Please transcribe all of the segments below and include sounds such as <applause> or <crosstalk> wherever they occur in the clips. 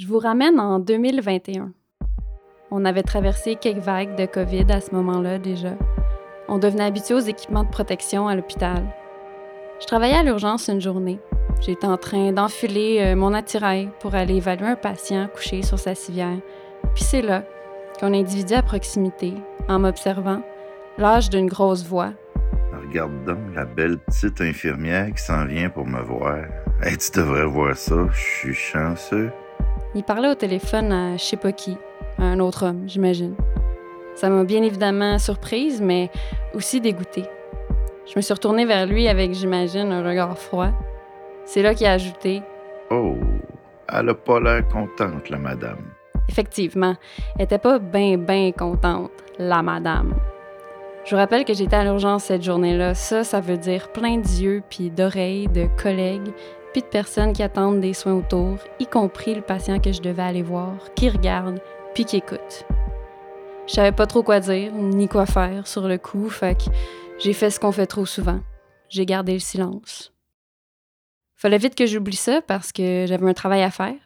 Je vous ramène en 2021. On avait traversé quelques vagues de COVID à ce moment-là déjà. On devenait habitué aux équipements de protection à l'hôpital. Je travaillais à l'urgence une journée. J'étais en train d'enfiler euh, mon attirail pour aller évaluer un patient couché sur sa civière. Puis c'est là qu'un individu à proximité, en m'observant, lâche d'une grosse voix. Regarde donc la belle petite infirmière qui s'en vient pour me voir. Tu devrais voir ça, je suis chanceux. Il parlait au téléphone à je sais pas qui, à un autre homme, j'imagine. Ça m'a bien évidemment surprise, mais aussi dégoûtée. Je me suis retournée vers lui avec, j'imagine, un regard froid. C'est là qu'il a ajouté Oh, elle a pas l'air contente, la madame. Effectivement, elle était pas bien, bien contente, la madame. Je vous rappelle que j'étais à l'urgence cette journée-là. Ça, ça veut dire plein d'yeux puis d'oreilles, de collègues, puis de personnes qui attendent des soins autour, y compris le patient que je devais aller voir, qui regarde, puis qui écoute. Je savais pas trop quoi dire, ni quoi faire sur le coup, fait que j'ai fait ce qu'on fait trop souvent. J'ai gardé le silence. Fallait vite que j'oublie ça parce que j'avais un travail à faire.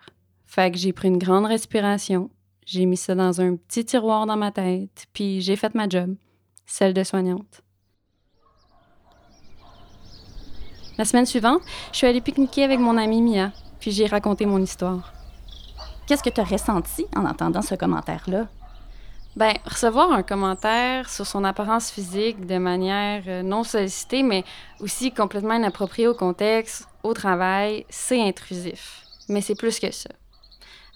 Fait que j'ai pris une grande respiration, j'ai mis ça dans un petit tiroir dans ma tête, puis j'ai fait ma job, celle de soignante. La semaine suivante, je suis allée pique-niquer avec mon amie Mia, puis j'ai raconté mon histoire. Qu'est-ce que tu as ressenti en entendant ce commentaire-là? Ben, recevoir un commentaire sur son apparence physique de manière euh, non sollicitée, mais aussi complètement inappropriée au contexte, au travail, c'est intrusif. Mais c'est plus que ça.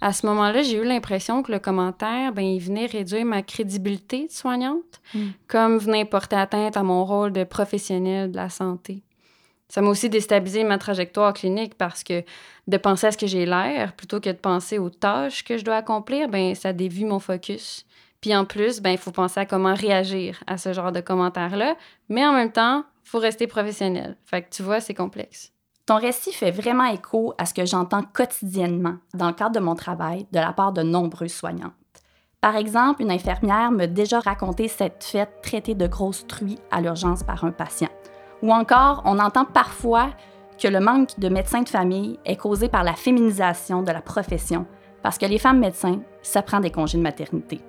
À ce moment-là, j'ai eu l'impression que le commentaire, ben, il venait réduire ma crédibilité de soignante, comme venait porter atteinte à mon rôle de professionnel de la santé. Ça m'a aussi déstabilisé ma trajectoire clinique parce que de penser à ce que j'ai l'air plutôt que de penser aux tâches que je dois accomplir, ben ça dévie mon focus. Puis en plus, ben il faut penser à comment réagir à ce genre de commentaires-là, mais en même temps, faut rester professionnel. Fait que tu vois, c'est complexe. Ton récit fait vraiment écho à ce que j'entends quotidiennement dans le cadre de mon travail de la part de nombreuses soignantes. Par exemple, une infirmière m'a déjà raconté cette fête traitée de grosse truie à l'urgence par un patient. Ou encore, on entend parfois que le manque de médecins de famille est causé par la féminisation de la profession, parce que les femmes médecins, ça des congés de maternité.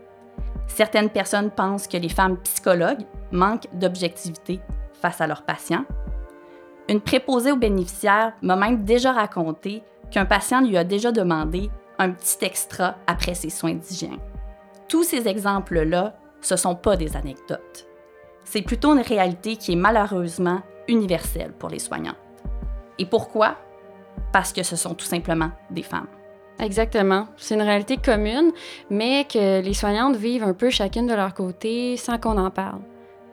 Certaines personnes pensent que les femmes psychologues manquent d'objectivité face à leurs patients. Une préposée aux bénéficiaires m'a même déjà raconté qu'un patient lui a déjà demandé un petit extra après ses soins d'hygiène. Tous ces exemples-là, ce sont pas des anecdotes. C'est plutôt une réalité qui est malheureusement universelle pour les soignants. Et pourquoi? Parce que ce sont tout simplement des femmes. Exactement. C'est une réalité commune, mais que les soignantes vivent un peu chacune de leur côté sans qu'on en parle.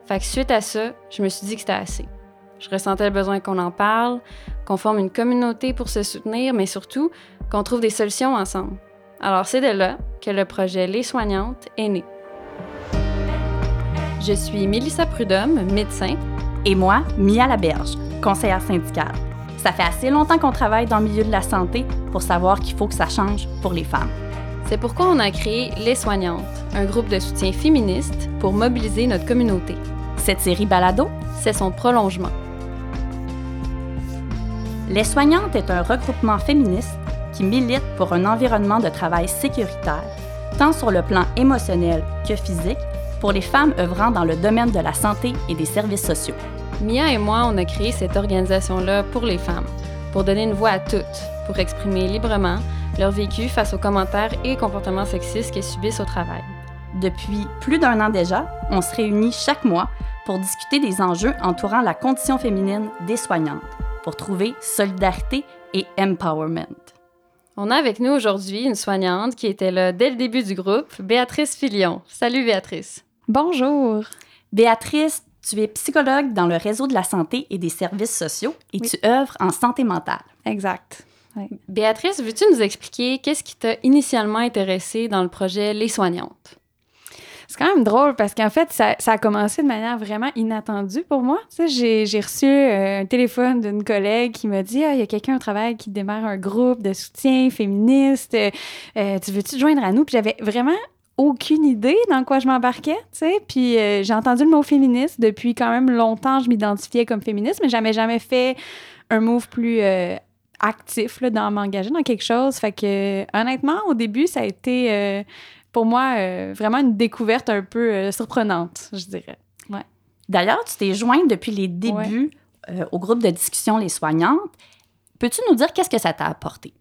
Fait que suite à ça, je me suis dit que c'était assez. Je ressentais le besoin qu'on en parle, qu'on forme une communauté pour se soutenir, mais surtout qu'on trouve des solutions ensemble. Alors c'est de là que le projet Les Soignantes est né. Je suis Mélissa Prudhomme, médecin. Et moi, Mia Laberge, conseillère syndicale. Ça fait assez longtemps qu'on travaille dans le milieu de la santé pour savoir qu'il faut que ça change pour les femmes. C'est pourquoi on a créé Les Soignantes, un groupe de soutien féministe pour mobiliser notre communauté. Cette série Balado, c'est son prolongement. Les Soignantes est un regroupement féministe qui milite pour un environnement de travail sécuritaire, tant sur le plan émotionnel que physique, pour les femmes œuvrant dans le domaine de la santé et des services sociaux. Mia et moi, on a créé cette organisation-là pour les femmes, pour donner une voix à toutes, pour exprimer librement leur vécu face aux commentaires et comportements sexistes qu'elles subissent au travail. Depuis plus d'un an déjà, on se réunit chaque mois pour discuter des enjeux entourant la condition féminine des soignantes, pour trouver solidarité et empowerment. On a avec nous aujourd'hui une soignante qui était là dès le début du groupe, Béatrice Filion. Salut Béatrice. Bonjour. Béatrice, tu es psychologue dans le réseau de la santé et des services sociaux et Oui. tu œuvres en santé mentale. Exact. Béatrice, veux-tu nous expliquer qu'est-ce qui t'a initialement intéressé dans le projet Les Soignantes? C'est quand même drôle parce qu'en fait, ça, ça a commencé de manière vraiment inattendue pour moi. Tu sais, j'ai, j'ai reçu euh, un téléphone d'une collègue qui m'a dit Ah, il y a quelqu'un au travail qui démarre un groupe de soutien féministe. Euh, tu veux-tu te joindre à nous? Puis j'avais vraiment aucune idée dans quoi je m'embarquais, tu sais. Puis euh, j'ai entendu le mot féministe depuis quand même longtemps. Je m'identifiais comme féministe, mais j'avais jamais fait un move plus euh, actif là, dans m'engager dans quelque chose. Fait que, honnêtement, au début, ça a été euh, pour moi vraiment une découverte un peu surprenante, je dirais. Ouais. D'ailleurs, tu t'es jointe depuis les débuts au groupe de discussion Les Soignantes. Peux-tu nous dire qu'est-ce que ça t'a apporté?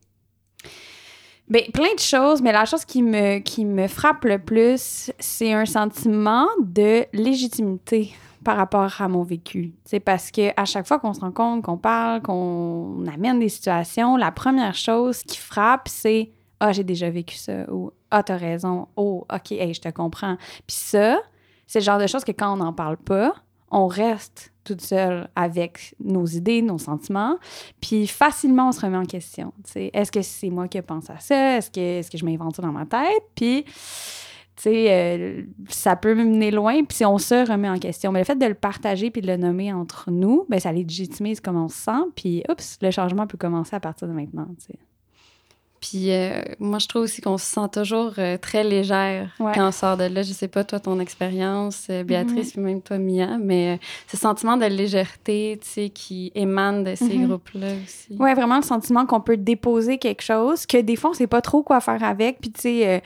Bien, plein de choses, mais la chose qui me, qui me frappe le plus, c'est un sentiment de légitimité par rapport à mon vécu. C'est parce que à chaque fois qu'on se rencontre, qu'on parle, qu'on amène des situations, la première chose qui frappe, c'est ah j'ai déjà vécu ça ou ah t'as raison, oh ok hey, je te comprends. Puis ça, c'est le genre de choses que quand on n'en parle pas, on reste toute seule avec nos idées, nos sentiments, puis facilement on se remet en question. Est-ce que c'est moi qui pense à ça? Est-ce que, est que je m'invente ça dans ma tête? Puis, tu sais, euh, ça peut me mener loin, puis on se remet en question. Mais le fait de le partager puis de le nommer entre nous, ben ça légitimise comment on se sent, puis oups, le changement peut commencer à partir de maintenant. Puis euh, moi, je trouve aussi qu'on se sent toujours euh, très légère Ouais. quand on sort de là. Je sais pas, toi, ton expérience, euh, Béatrice, puis même toi, Mia, mais euh, ce sentiment de légèreté, tu sais, qui émane de ces Mhm. groupes-là aussi. Ouais, vraiment le sentiment qu'on peut déposer quelque chose, que des fois, on sait pas trop quoi faire avec. Puis, tu sais,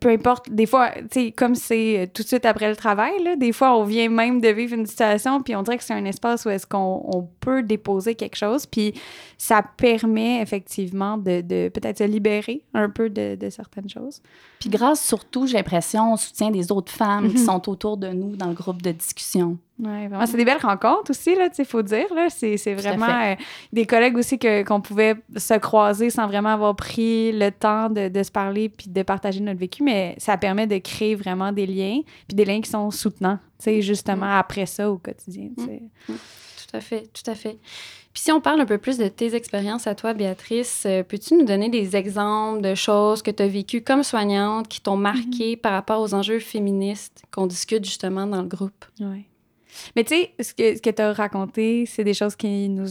peu importe, des fois, tu sais, comme c'est tout de suite après le travail, là, des fois, on vient même de vivre une situation, puis on dirait que c'est un espace où est-ce qu'on on peut déposer quelque chose. Puis, ça permet effectivement de, de peut-être libérer un peu de, de certaines choses. Puis grâce surtout, j'ai l'impression, au soutien des autres femmes qui Mhm. sont autour de nous dans le groupe de discussion. Ouais, vraiment. C'est des belles rencontres aussi, là, sais, faut dire, là. C'est, vraiment euh, des collègues aussi que, qu'on pouvait se croiser sans vraiment avoir pris le temps de, de se parler puis de partager notre vécu, mais ça permet de créer vraiment des liens, puis des liens qui sont soutenants, tu sais, justement après ça au quotidien, tu sais. Tout à fait, tout à fait. Puis si on parle un peu plus de tes expériences à toi, Béatrice, euh, peux-tu nous donner des exemples de choses que tu as vécues comme soignante qui t'ont marqué par rapport aux enjeux féministes qu'on discute justement dans le groupe? Ouais. Mais tu sais, ce que, ce que tu as raconté, c'est des choses qui nous.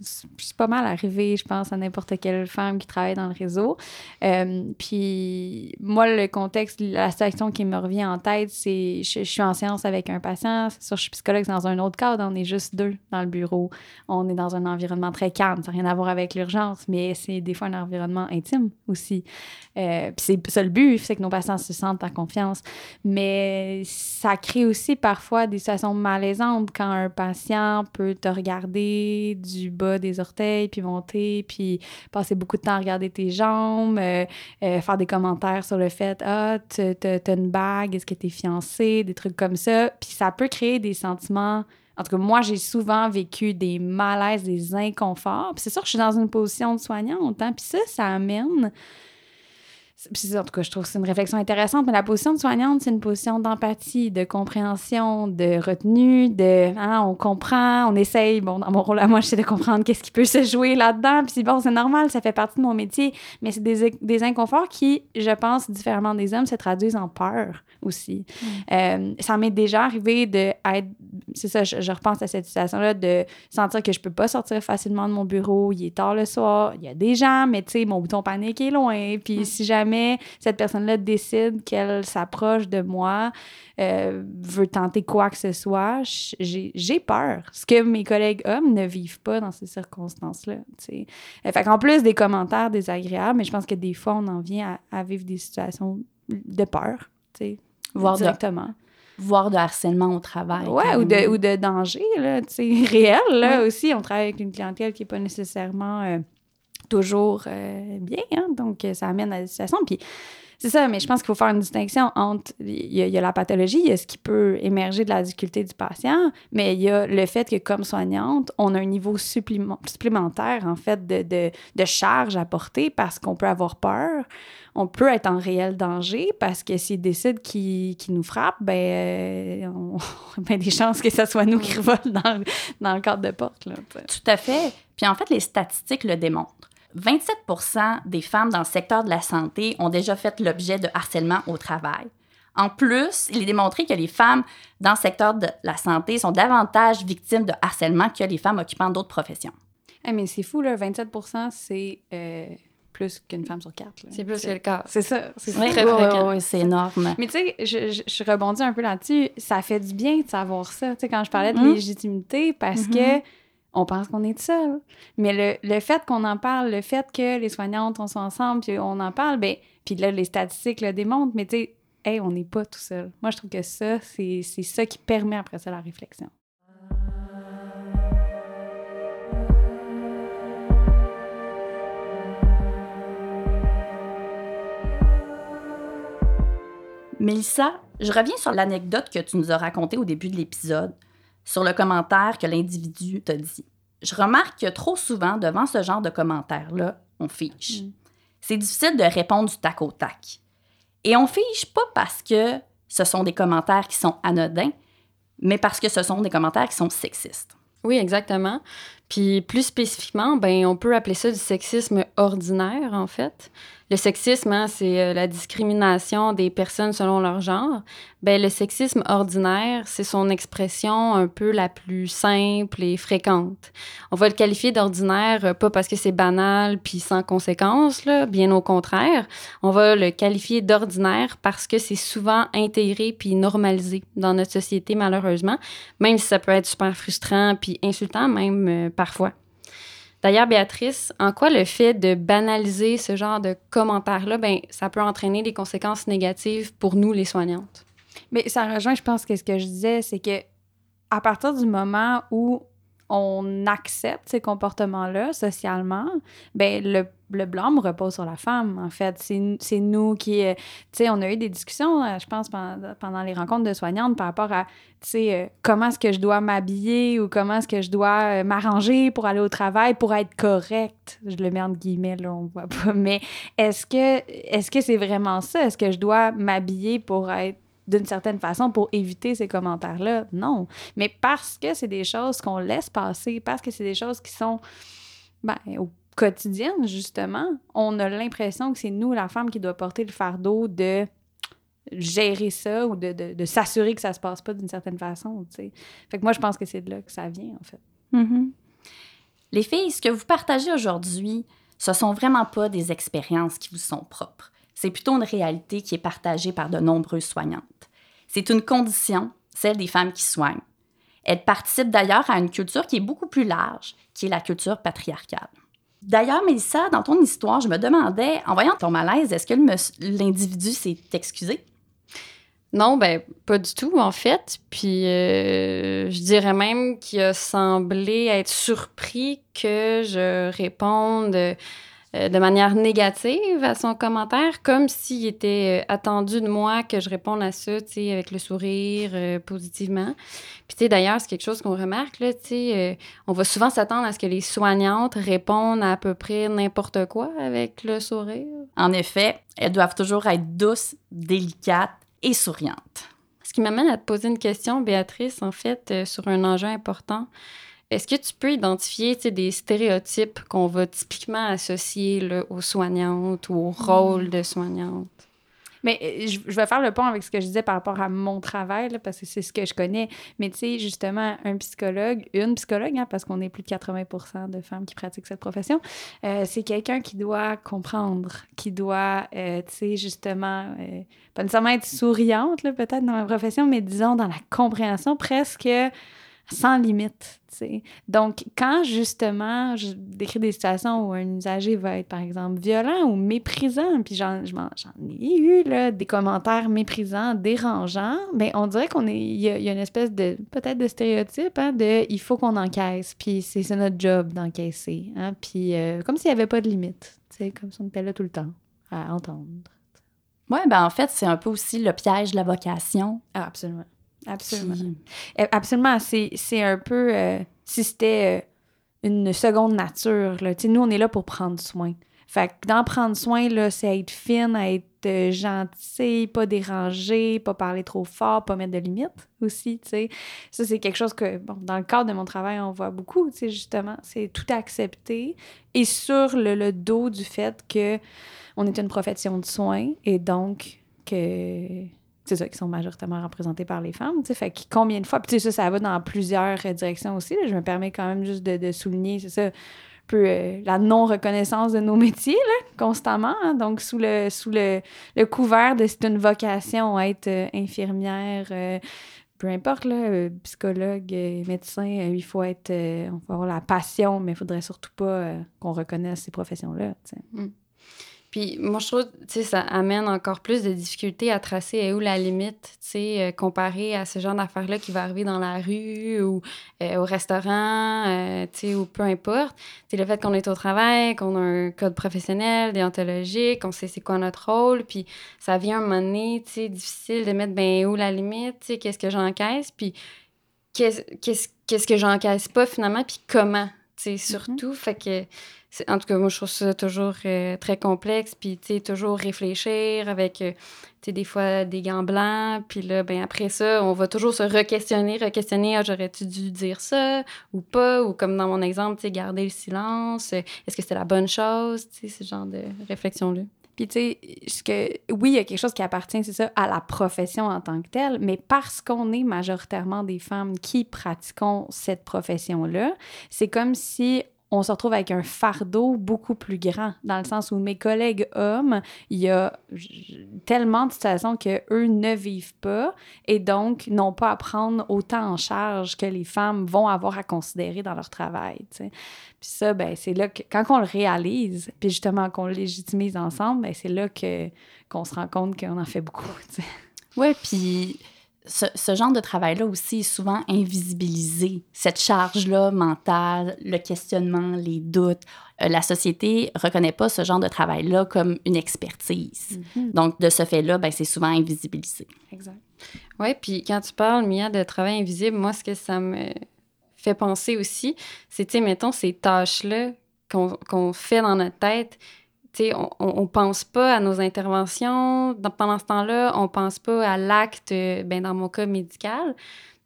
C'est pas mal arrivé, je pense, à n'importe quelle femme qui travaille dans le réseau. Euh, puis, moi, le contexte, la situation qui me revient en tête, c'est je, je suis en séance avec un patient. C'est sûr, je suis psychologue dans un autre cadre. On est juste deux dans le bureau. On est dans un environnement très calme. Ça n'a rien à voir avec l'urgence, mais c'est des fois un environnement intime aussi. Euh, puis, c'est ça le but, c'est que nos patients se sentent en confiance. Mais ça crée aussi parfois des situations malaisantes quand un patient peut te regarder du bas des orteils, puis monter, puis passer beaucoup de temps à regarder tes jambes, euh, euh, faire des commentaires sur le fait « Ah, t'as une bague, est-ce que t'es fiancé? » Des trucs comme ça. Puis ça peut créer des sentiments... En tout cas, moi, j'ai souvent vécu des malaises, des inconforts. Puis c'est sûr que je suis dans une position de soignante, hein, puis ça, ça amène... En tout cas, je trouve que c'est une réflexion intéressante, mais la position de soignante, c'est une position d'empathie, de compréhension, de retenue, de hein, on comprend, on essaye. Bon, dans mon rôle à moi, j'essaie de comprendre qu'est-ce qui peut se jouer là-dedans. Puis bon, c'est normal, ça fait partie de mon métier, mais c'est des, des inconforts qui, je pense, différemment des hommes, se traduisent en peur aussi. Euh, ça m'est déjà arrivé de être, c'est ça, je, je repense à cette situation-là, de sentir que je peux pas sortir facilement de mon bureau, il est tard le soir, il y a des gens, mais tu sais, mon bouton panique est loin. Puis si jamais cette personne-là décide qu'elle s'approche de moi, euh, veut tenter quoi que ce soit, j'ai peur. Ce que mes collègues hommes ne vivent pas dans ces circonstances-là. Euh, Fait qu'en plus des commentaires désagréables, mais je pense que des fois, on en vient à, à vivre des situations de peur, Voire de, directement. voire de harcèlement au travail. Ouais, ou de, ou de danger, là, tu sais, <laughs> réel, là, Ouais. aussi. On travaille avec une clientèle qui n'est pas nécessairement euh, toujours euh, bien, hein, donc euh, ça amène à des situations. Puis c'est ça, mais je pense qu'il faut faire une distinction entre, il y, a, il y a la pathologie, il y a ce qui peut émerger de la difficulté du patient, mais il y a le fait que comme soignante, on a un niveau supplément- supplémentaire, en fait, de, de, de charge à porter parce qu'on peut avoir peur, on peut être en réel danger parce que s'ils décident qu'ils qu'ils nous frappent, ben, euh, on, <laughs> on a des chances que ce soit nous qui revolent dans, le- dans le cadre de porte. Là. Tout à fait. Puis en fait, les statistiques le démontrent. 27% des femmes dans le secteur de la santé ont déjà fait l'objet de harcèlement au travail. En plus, il est démontré que les femmes dans le secteur de la santé sont davantage victimes de harcèlement que les femmes occupant d'autres professions. Eh, mais c'est fou, là, 27% c'est euh, plus qu'une femme sur quatre. C'est plus que le cas. C'est ça. C'est Oui, très fréquent. oui, oui, c'est énorme. Mais tu sais, je, je, je rebondis un peu là-dessus. Ça fait du bien de savoir ça. Tu sais, quand je parlais de Mhm. légitimité, parce Mhm. que on pense qu'on est seul. Mais le, le fait qu'on en parle, le fait que les soignantes, on soit ensemble, puis on en parle, ben, puis là, les statistiques le démontrent, mais tu sais, hey, on n'est pas tout seul. Moi, je trouve que ça, c'est ça qui permet après ça la réflexion. Mélissa, je reviens sur l'anecdote que tu nous as racontée au début de l'épisode, sur le commentaire que l'individu t'a dit. Je remarque que trop souvent, devant ce genre de commentaires-là, on fiche. Mm. C'est difficile de répondre du tac au tac. Et on fiche pas parce que ce sont des commentaires qui sont anodins, mais parce que ce sont des commentaires qui sont sexistes. Oui, exactement. Puis plus spécifiquement, ben on peut appeler ça du sexisme ordinaire en fait. Le sexisme, hein, c'est euh, la discrimination des personnes selon leur genre. Ben le sexisme ordinaire, c'est son expression un peu la plus simple et fréquente. On va le qualifier d'ordinaire euh, pas parce que c'est banal puis sans conséquence là, bien au contraire. On va le qualifier d'ordinaire parce que c'est souvent intégré puis normalisé dans notre société malheureusement, même si ça peut être super frustrant puis insultant même euh, parfois. D'ailleurs, Béatrice, en quoi le fait de banaliser ce genre de commentaires-là, ben, ça peut entraîner des conséquences négatives pour nous, les soignantes? Mais ça rejoint, je pense, que ce que je disais, c'est que à partir du moment où on accepte ces comportements-là socialement, ben le, le blâme repose sur la femme, en fait. C'est nous qui... Euh, tu sais, on a eu des discussions, euh, je pense, pendant, pendant, les rencontres de soignantes par rapport à, tu sais, euh, comment est-ce que je dois m'habiller ou comment est-ce que je dois m'arranger pour aller au travail pour être correcte. Je le mets entre guillemets, là, on voit pas. Mais est-ce que est-ce que c'est vraiment ça? Est-ce que je dois m'habiller pour être d'une certaine façon pour éviter ces commentaires-là? Non. Mais parce que c'est des choses qu'on laisse passer, parce que c'est des choses qui sont ben, au quotidien, justement, on a l'impression que c'est nous, la femme, qui doit porter le fardeau de gérer ça ou de, s'assurer que ça se passe pas d'une certaine façon. Fait que moi, je pense que c'est de là que ça vient, en fait. Mm-hmm. Les filles, ce que vous partagez aujourd'hui, ce sont vraiment pas des expériences qui vous sont propres. C'est plutôt une réalité qui est partagée par de nombreuses soignantes. C'est une condition, celle des femmes qui soignent. Elles participent d'ailleurs à une culture qui est beaucoup plus large, qui est la culture patriarcale. D'ailleurs, Mélissa, dans ton histoire, je me demandais, en voyant ton malaise, est-ce que l'individu s'est excusé? Non, ben pas du tout en fait. Puis euh, je dirais même qu'il a semblé être surpris que je réponde euh, de manière négative à son commentaire, comme s'il était euh, attendu de moi que je réponde à ça, tu sais, avec le sourire, euh, positivement. Puis, tu sais, d'ailleurs, c'est quelque chose qu'on remarque, là, tu sais, on va souvent s'attendre à ce que les soignantes répondent à, à peu près n'importe quoi avec le sourire. En effet, elles doivent toujours être douces, délicates et souriantes. Ce qui m'amène à te poser une question, Béatrice, en fait, sur un enjeu important. Est-ce que tu peux identifier des stéréotypes qu'on va typiquement associer là, aux soignantes ou au rôle hmm. de soignante? Mais euh, je, vais faire le pont avec ce que je disais par rapport à mon travail, parce que c'est ce que je connais. Mais tu sais, justement, un psychologue, une psychologue, hein, parce qu'on est plus de 80 de femmes qui pratiquent cette profession, euh, c'est quelqu'un qui doit comprendre, qui doit, euh, tu sais, justement, pas nécessairement être souriante, peut-être dans ma profession, mais disons dans la compréhension presque sans limite. sais. Donc, quand justement je décris des situations où un usager va être, par exemple, violent ou méprisant, puis j'en, ai eu là, des commentaires méprisants, dérangeants, bien, on dirait qu'on est. Il y, a une espèce de. peut-être de stéréotype, hein, de il faut qu'on encaisse, puis c'est, notre job d'encaisser. Hein, puis euh, comme s'il n'y avait pas de limite, comme si on était là tout le temps à entendre. Oui, ben en fait, c'est un peu aussi le piège de la vocation. Ah, absolument. Absolument. Eh, absolument. C'est un peu. Euh, si c'était euh, une seconde nature, là. nous, on est là pour prendre soin. Fait que dans prendre soin, là, c'est être fine, être euh, gentil, pas déranger, pas parler trop fort, pas mettre de limites aussi, tu sais. Ça, c'est quelque chose que, bon, dans le cadre de mon travail, on voit beaucoup, tu sais, justement. C'est tout accepter et sur le, le, dos du fait que on est une profession de soins et donc que c'est ça, qui sont majoritairement représentés par les femmes. sais Fait que combien de fois, puis ça, ça va dans plusieurs directions aussi. je me permets quand même juste de, souligner, c'est ça, peu euh, la non-reconnaissance de nos métiers, là, constamment. Hein. Donc, sous le, sous le, couvert de c'est une vocation, être euh, infirmière, euh, peu importe, là, euh, psychologue, euh, médecin, euh, il faut être, on faut avoir la passion, mais il faudrait surtout pas qu'on reconnaisse ces professions-là. Mm. Puis moi, je trouve, tu sais, ça amène encore plus de difficultés à tracer où la limite, tu sais, comparé à ce genre d'affaires-là qui va arriver dans la rue ou au restaurant, tu sais, ou peu importe. C'est le fait qu'on est au travail, qu'on a un code professionnel, déontologique, qu'on sait c'est quoi notre rôle, puis ça vient un moment donné, tu sais, difficile de mettre, ben, où la limite, tu sais, qu'est-ce que j'encaisse, puis qu'est-ce qu'est-ce que j'encaisse pas finalement, puis comment, tu sais, mm-hmm. surtout. Fait que en tout cas, moi, je trouve ça toujours euh, très complexe. Puis, tu sais, toujours réfléchir avec, euh, tu sais, des fois des gants blancs. Puis là, ben après ça, on va toujours se re-questionner, re-questionner. Ah, j'aurais-tu dû dire ça ou pas? Ou comme dans mon exemple, tu sais, garder le silence. Est-ce que c'est la bonne chose? Tu sais, ce genre de réflexion-là. Puis, tu sais, oui, il y a quelque chose qui appartient, c'est ça, à la profession en tant que telle, mais parce qu'on est majoritairement des femmes qui pratiquons cette profession-là, c'est comme si on se retrouve avec un fardeau beaucoup plus grand, dans le sens où mes collègues hommes, il y a tellement de situations qu'eux ne vivent pas et donc n'ont pas à prendre autant en charge que les femmes vont avoir à considérer dans leur travail. Puis ça, ben, c'est là que, quand on le réalise, puis justement qu'on le légitimise ensemble, ben, c'est là qu'on se rend compte qu'on en fait beaucoup. <laughs> Oui, puis ce, genre de travail-là aussi est souvent invisibilisé. Cette charge-là mentale, le questionnement, les doutes. Euh, la société reconnaît pas ce genre de travail-là comme une expertise. Mhm. Donc, de ce fait-là, ben, c'est souvent invisibilisé. Exact. Oui, puis quand tu parles, Mia, de travail invisible, moi, ce que ça me fait penser aussi, c'est, tu sais, mettons, ces tâches-là qu'on fait dans notre tête, on, ne pense pas à nos interventions. pendant ce temps-là, on pense pas à l'acte, ben, dans mon cas médical.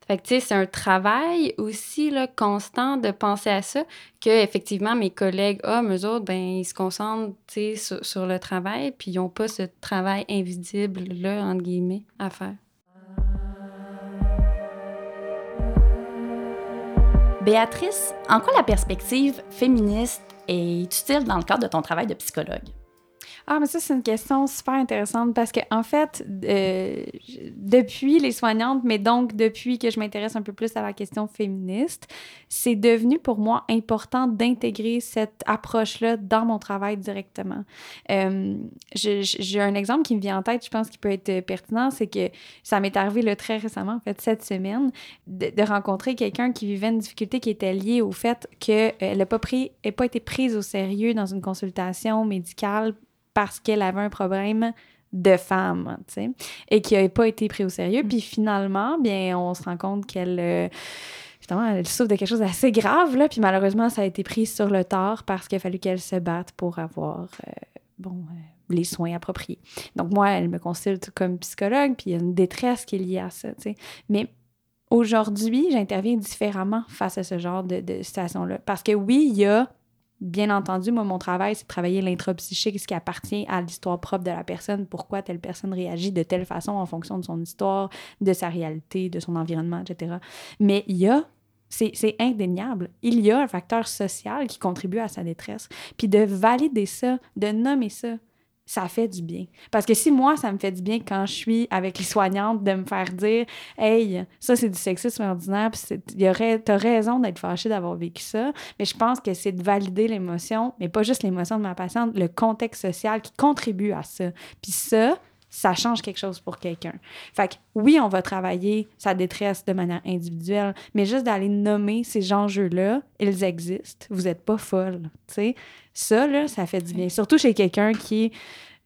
Fait que, c'est un travail aussi là, constant de penser à ça, que effectivement mes collègues hommes, eux autres, ben, ils se concentrent sur, sur le travail, puis ils n'ont pas ce travail invisible-là, entre guillemets, à faire. Béatrice, en quoi la perspective féministe est utile dans le cadre de ton travail de psychologue? Ah, mais ça, c'est une question super intéressante parce que, en fait, euh, depuis les soignantes, mais donc depuis que je m'intéresse un peu plus à la question féministe, c'est devenu pour moi important d'intégrer cette approche-là dans mon travail directement. Euh, j'ai un exemple qui me vient en tête, je pense qu'il peut être pertinent, c'est que ça m'est arrivé le très récemment, en fait, cette semaine, de, rencontrer quelqu'un qui vivait une difficulté qui était liée au fait qu'elle n'a pas, pas été prise au sérieux dans une consultation médicale parce qu'elle avait un problème de femme, tu sais, et qui n'avait pas été pris au sérieux. Mm. Puis finalement, bien, on se rend compte qu'elle... Euh, elle souffre de quelque chose d'assez grave, là, puis malheureusement, ça a été pris sur le tard parce qu'il a fallu qu'elle se batte pour avoir, euh, bon, euh, les soins appropriés. Donc moi, elle me consulte comme psychologue, puis il y a une détresse qui est liée à ça, tu sais. Mais aujourd'hui, j'interviens différemment face à ce genre de, de situation-là. Parce que oui, il y a Bien entendu, moi, mon travail, c'est de travailler l'intrapsychique, ce qui appartient à l'histoire propre de la personne, pourquoi telle personne réagit de telle façon en fonction de son histoire, de sa réalité, de son environnement, etc. Mais il y a c'est indéniable. Il y a un facteur social qui contribue à sa détresse. Puis de valider ça, de nommer ça, ça fait du bien. Parce que si moi, ça me fait du bien quand je suis avec les soignantes de me faire dire Hey, ça, c'est du sexisme ordinaire, puis t'as raison d'être fâché d'avoir vécu ça, mais je pense que c'est de valider l'émotion, mais pas juste l'émotion de ma patiente, le contexte social qui contribue à ça. Puis ça, ça change quelque chose pour quelqu'un. Fait que oui, on va travailler sa détresse de manière individuelle, mais juste d'aller nommer ces enjeux-là, ils existent. Vous n'êtes pas folle, tu sais. Ça, là, ça fait du bien. Surtout chez quelqu'un qui est,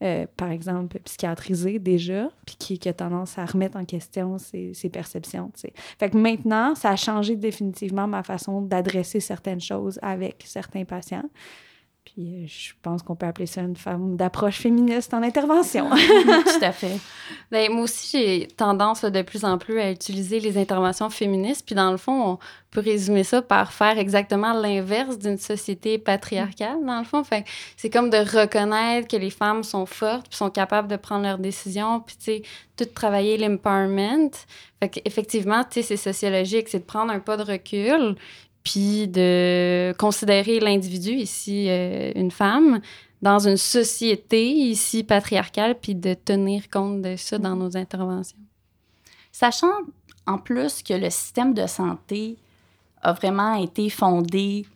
euh, par exemple, psychiatrisé déjà, puis qui, qui, a tendance à remettre en question ses, ses perceptions, tu sais. Fait que maintenant, ça a changé définitivement ma façon d'adresser certaines choses avec certains patients. Puis euh, je pense qu'on peut appeler ça une forme d'approche féministe en intervention. <laughs> Tout à fait. <laughs> Bien, moi aussi, j'ai tendance de plus en plus à utiliser les interventions féministes. Puis dans le fond, on peut résumer ça par faire exactement l'inverse d'une société patriarcale, dans le fond. Fait c'est comme de reconnaître que les femmes sont fortes, puis sont capables de prendre leurs décisions, puis tu sais, tout travailler l'empowerment. Fait qu'effectivement, tu sais, c'est sociologique, c'est de prendre un pas de recul, puis de considérer l'individu, ici euh, une femme, dans une société ici patriarcale, puis de tenir compte de ça dans nos interventions. Sachant en plus que le système de santé a vraiment été fondé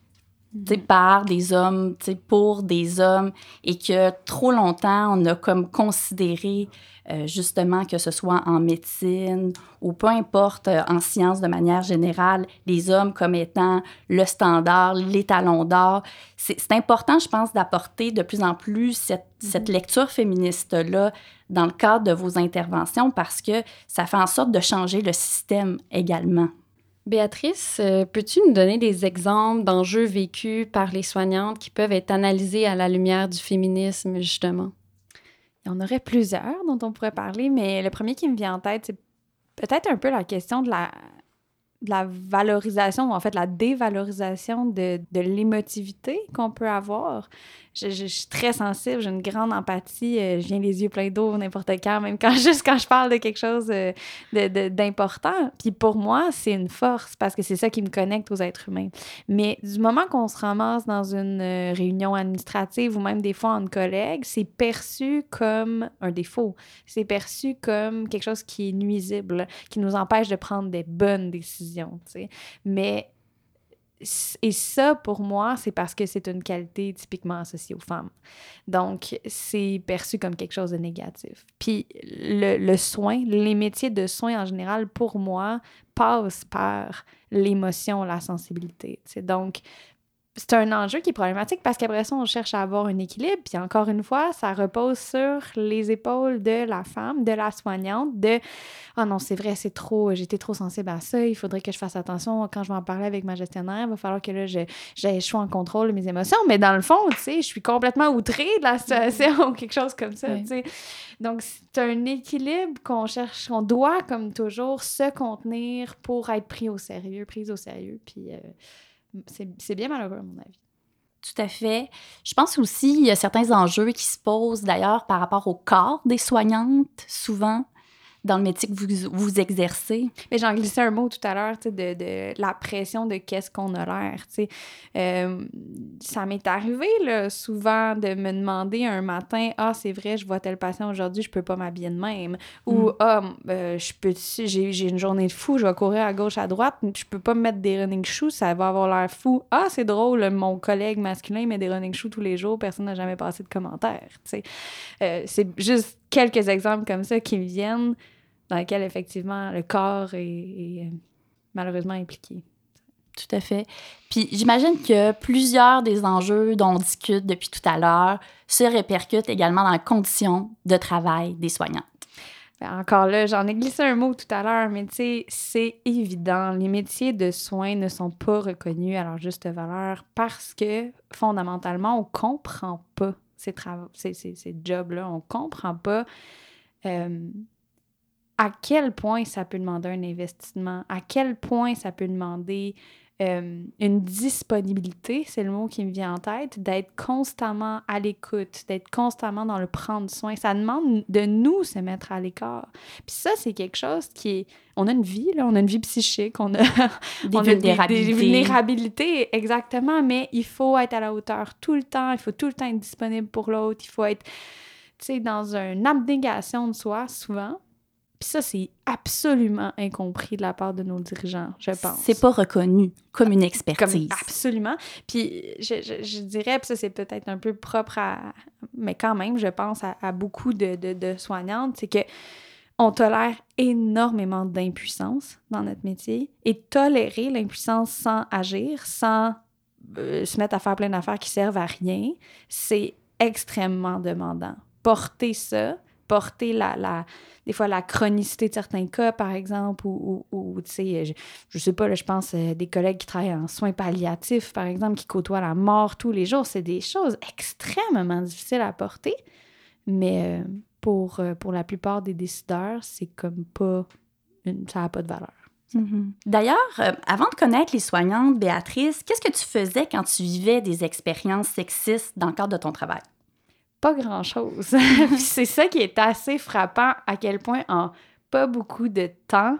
tu sais, par des hommes, pour des hommes, et que trop longtemps, on a comme considéré euh, justement que ce soit en médecine ou peu importe euh, en sciences de manière générale, les hommes comme étant le standard, l'étalon d'or. C'est important, je pense, d'apporter de plus en plus cette, cette lecture féministe-là dans le cadre de vos interventions parce que ça fait en sorte de changer le système également. Béatrice, euh, peux-tu nous donner des exemples d'enjeux vécus par les soignantes qui peuvent être analysés à la lumière du féminisme, justement? Il y en aurait plusieurs dont on pourrait parler, mais le premier qui me vient en tête, c'est peut-être un peu la question de la, la valorisation, ou en fait la dévalorisation de, de l'émotivité qu'on peut avoir. Je, je, suis très sensible, j'ai une grande empathie, euh, je viens les yeux pleins d'eau n'importe quand, même quand <laughs> juste quand je parle de quelque chose euh, d'important. Puis pour moi, c'est une force parce que c'est ça qui me connecte aux êtres humains. Mais du moment qu'on se ramasse dans une euh, réunion administrative ou même des fois entre collègues, c'est perçu comme un défaut. C'est perçu comme quelque chose qui est nuisible, qui nous empêche de prendre des bonnes décisions. Mais et ça, pour moi, c'est parce que c'est une qualité typiquement associée aux femmes. Donc, c'est perçu comme quelque chose de négatif. Puis, le, soin, les métiers de soin en général, pour moi, passent par l'émotion, la sensibilité. Donc, c'est un enjeu qui est problématique parce qu'après ça, on cherche à avoir un équilibre. Puis encore une fois, ça repose sur les épaules de la femme, de la soignante, de « Ah oh non, c'est vrai, c'est trop, j'étais trop sensible à ça, il faudrait que je fasse attention quand je vais en parler avec ma gestionnaire, il va falloir que là, j'ai choix en contrôle de mes émotions. » Mais dans le fond, tu sais, je suis complètement outrée de la situation ou quelque chose comme ça, tu sais. Donc, c'est un équilibre qu'on cherche, on doit, comme toujours, se contenir pour être pris au sérieux, prise au sérieux, puis... Euh, c'est bien malheureux, à mon avis. Tout à fait. Je pense aussi qu'il y a certains enjeux qui se posent d'ailleurs par rapport au corps des soignantes, souvent dans le métier que vous, vous exercez? Mais j'en glissais un mot tout à l'heure, tu sais, de, de, la pression de qu'est-ce qu'on a l'air, tu sais. Euh, ça m'est arrivé, là, souvent, de me demander un matin, « Ah, c'est vrai, je vois tel patient aujourd'hui, je peux pas m'habiller de même. Ou, mm. ah, euh, je peux, j'ai une journée de fou, je vais courir à gauche, à droite, je peux pas me mettre des running shoes, ça va avoir l'air fou. Ah, c'est drôle, mon collègue masculin met des running shoes tous les jours, personne n'a jamais passé de commentaires, tu sais. Euh, c'est juste quelques exemples comme ça qui me viennent dans lesquels, effectivement, le corps est, euh, malheureusement impliqué. Tout à fait. Puis j'imagine que plusieurs des enjeux dont on discute depuis tout à l'heure se répercutent également dans la condition de travail des soignants. Ben, encore là, j'en ai glissé un mot tout à l'heure, mais tu sais, c'est évident. Les métiers de soins ne sont pas reconnus à leur juste valeur parce que, fondamentalement, on comprend pas ces, ces, ces, ces jobs-là. On comprend pas euh, à quel point ça peut demander un investissement, à quel point ça peut demander euh, une disponibilité, c'est le mot qui me vient en tête, d'être constamment à l'écoute, d'être constamment dans le prendre soin. Ça demande de nous se mettre à l'écart. Puis ça, c'est quelque chose qui est... On a une vie, là, on a une vie psychique, on a <laughs> des, vulnérabilités. des vulnérabilités. Exactement, mais il faut être à la hauteur tout le temps, il faut tout le temps être disponible pour l'autre, il faut être, tu sais, dans une abnégation de soi, souvent. Puis ça, c'est absolument incompris de la part de nos dirigeants, je pense. C'est pas reconnu comme une expertise. absolument. Puis je, je, dirais, puis ça, c'est peut-être un peu propre à... Mais quand même, je pense à, beaucoup de, de, de soignantes, c'est que on tolère énormément d'impuissance dans notre métier et tolérer l'impuissance sans agir, sans euh, se mettre à faire plein d'affaires qui servent à rien, c'est extrêmement demandant. Porter ça, porter la, la, des fois la chronicité de certains cas, par exemple, ou, tu sais, je, je, sais pas, là, je pense euh, des collègues qui travaillent en soins palliatifs, par exemple, qui côtoient la mort tous les jours, c'est des choses extrêmement difficiles à porter, mais euh, pour, euh, pour la plupart des décideurs, c'est comme pas, une, ça n'a pas de valeur. Mm-hmm. D'ailleurs, avant de connaître les soignantes, Béatrice, qu'est-ce que tu faisais quand tu vivais des expériences sexistes dans le cadre de ton travail? Pas grand-chose. <laughs> c'est ça qui est assez frappant, à quel point en pas beaucoup de temps,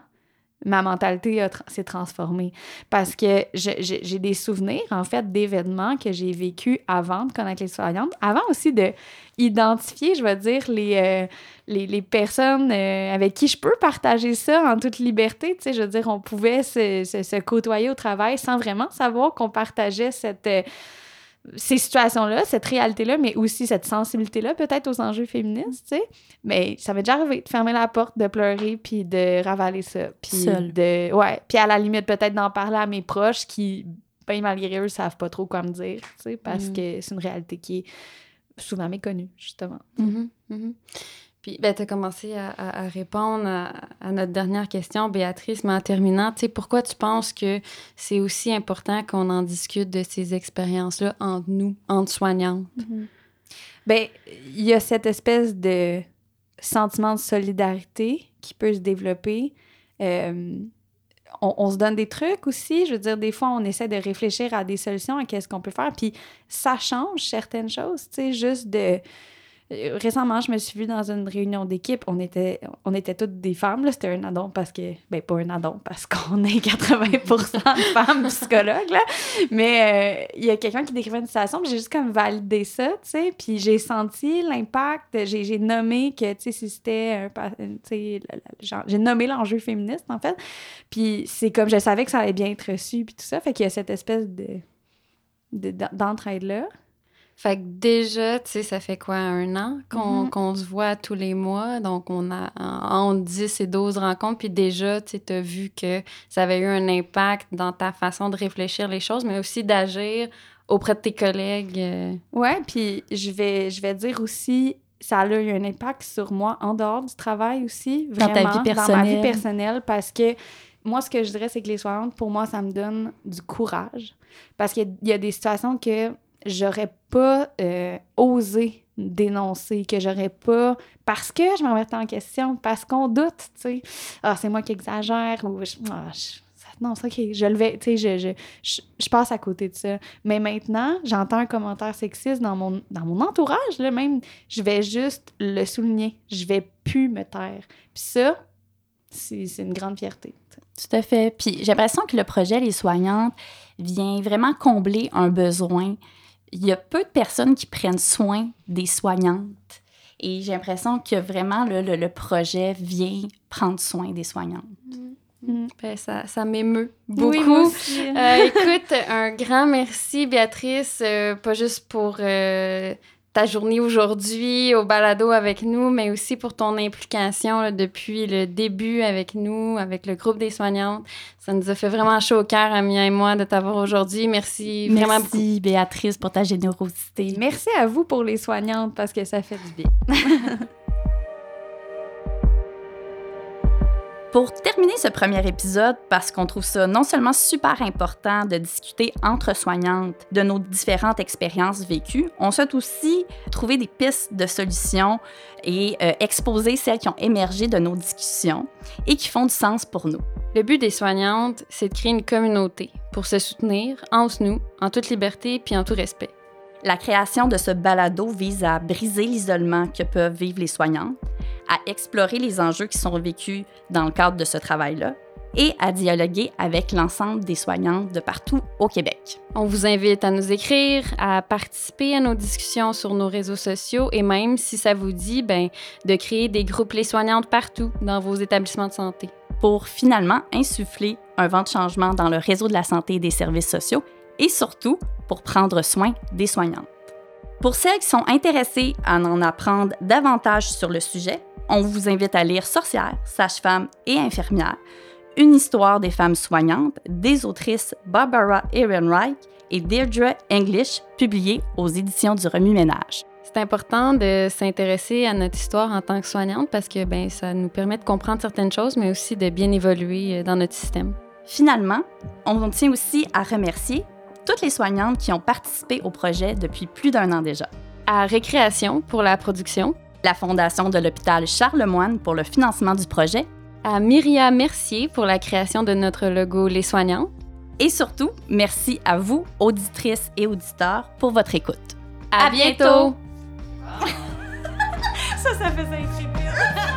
ma mentalité s'est transformée. Parce que j'ai des souvenirs, en fait, d'événements que j'ai vécu avant de connaître les soignantes, avant aussi de identifier, je veux dire, les, euh, personnes euh, avec qui je peux partager ça en toute liberté. Tu sais, je veux dire, on pouvait se côtoyer au travail sans vraiment savoir qu'on partageait cette... Euh, ces situations-là, cette réalité-là, mais aussi cette sensibilité-là, peut-être aux enjeux féministes, tu sais. Mais ça m'est déjà arrivé de fermer la porte, de pleurer, puis de ravaler ça. Puis de... Ouais. Puis à la limite, peut-être d'en parler à mes proches qui, bien malgré eux, savent pas trop quoi me dire, tu sais, parce mm. que c'est une réalité qui est souvent méconnue, justement. Mm-hmm. Mm-hmm. Puis, ben, tu as commencé à, répondre à, notre dernière question, Béatrice, mais en terminant, tu sais, pourquoi tu penses que c'est aussi important qu'on en discute de ces expériences-là entre nous, entre soignantes? Mm Bien, il y a cette espèce de sentiment de solidarité qui peut se développer. Euh, on, on, se donne des trucs aussi. Je veux dire, des fois, on essaie de réfléchir à des solutions, à qu'est-ce qu'on peut faire. Puis ça change certaines choses, tu sais, juste de récemment, je me suis vue dans une réunion d'équipe. On était, on était toutes des femmes. C'était un addon parce que. Ben, pas un addon parce qu'on est 80% de femmes psychologues. Là. Mais euh, il y a quelqu'un qui décrivait une situation. J'ai juste comme validé ça, tu sais. Puis j'ai senti l'impact. J'ai nommé que, tu sais, si c'était un. J'ai nommé l'enjeu féministe, en fait. Puis c'est comme je savais que ça allait bien être reçu, puis tout ça. Fait qu'il y a cette espèce de d'entraide-là. Fait que déjà, tu sais, ça fait quoi, un an qu'on mm-hmm. se voit tous les mois? Donc, on a entre 10 et 12 rencontres. Puis déjà, tu as vu que ça avait eu un impact dans ta façon de réfléchir les choses, mais aussi d'agir auprès de tes collègues. Euh. Ouais, puis je vais, je vais dire aussi, ça a eu un impact sur moi en dehors du travail aussi. Vraiment, dans ta vie personnelle. Dans ma vie personnelle, parce que moi, ce que je dirais, c'est que les soignantes, pour moi, ça me donne du courage. Parce qu'il y, a des situations que j'aurais pas euh, osé dénoncer, que j'aurais pas. Parce que je me remettais en question, parce qu'on doute, tu sais. Ah, c'est moi qui exagère, ou. Ah, non, c'est OK, je le vais, tu sais, je, je, je, passe à côté de ça. Mais maintenant, j'entends un commentaire sexiste dans mon, dans mon entourage, là, même, je vais juste le souligner. Je vais plus me taire. Puis ça, c'est une grande fierté. Tout à fait. Puis j'ai l'impression que le projet Les Soignantes vient vraiment combler un besoin il y a peu de personnes qui prennent soin des soignantes. Et j'ai l'impression que vraiment le, le, projet vient prendre soin des soignantes. Mm. Ben, ça, ça m'émeut beaucoup. Euh, écoute, un grand merci, Béatrice, euh, pas juste pour euh, ta journée aujourd'hui au balado avec nous, mais aussi pour ton implication depuis le début avec nous, avec le groupe des soignantes. Ça nous a fait vraiment chaud au cœur, Amia et moi, de t'avoir aujourd'hui. Merci, Merci vraiment Merci, Béatrice, pour ta générosité. Merci à vous pour les soignantes parce que ça fait du bien. <laughs> Pour terminer ce premier épisode, parce qu'on trouve ça non seulement super important de discuter entre soignantes de nos différentes expériences vécues, on souhaite aussi trouver des pistes de solutions et euh, exposer celles qui ont émergé de nos discussions et qui font du sens pour nous. Le but des soignantes, c'est de créer une communauté pour se soutenir entre nous, en toute liberté puis en tout respect. La création de ce balado vise à briser l'isolement que peuvent vivre les soignantes, à explorer les enjeux qui sont vécus dans le cadre de ce travail-là et à dialoguer avec l'ensemble des soignantes de partout au Québec. On vous invite à nous écrire, à participer à nos discussions sur nos réseaux sociaux et même, si ça vous dit, ben, de créer des groupes Les Soignantes partout dans vos établissements de santé. Pour finalement insuffler un vent de changement dans le réseau de la santé et des services sociaux et surtout pour prendre soin des soignantes. Pour celles qui sont intéressées à en apprendre davantage sur le sujet, on vous invite à lire Sorcières, Sages-femmes et Infirmières, une histoire des femmes soignantes des autrices Barbara Ehrenreich et Deirdre English, publiée aux éditions du Remue-Ménage. C'est important de s'intéresser à notre histoire en tant que soignante parce que ben, ça nous permet de comprendre certaines choses, mais aussi de bien évoluer euh, dans notre système. Finalement, on tient aussi à remercier toutes les soignantes qui ont participé au projet depuis plus d'un an déjà. À Récréation pour la production. La Fondation de l'hôpital Charlemagne pour le financement du projet. À Myria Mercier pour la création de notre logo Les Soignants. Et surtout, merci à vous, auditrices et auditeurs, pour votre écoute. À, bientôt! <laughs> ça, ça faisait.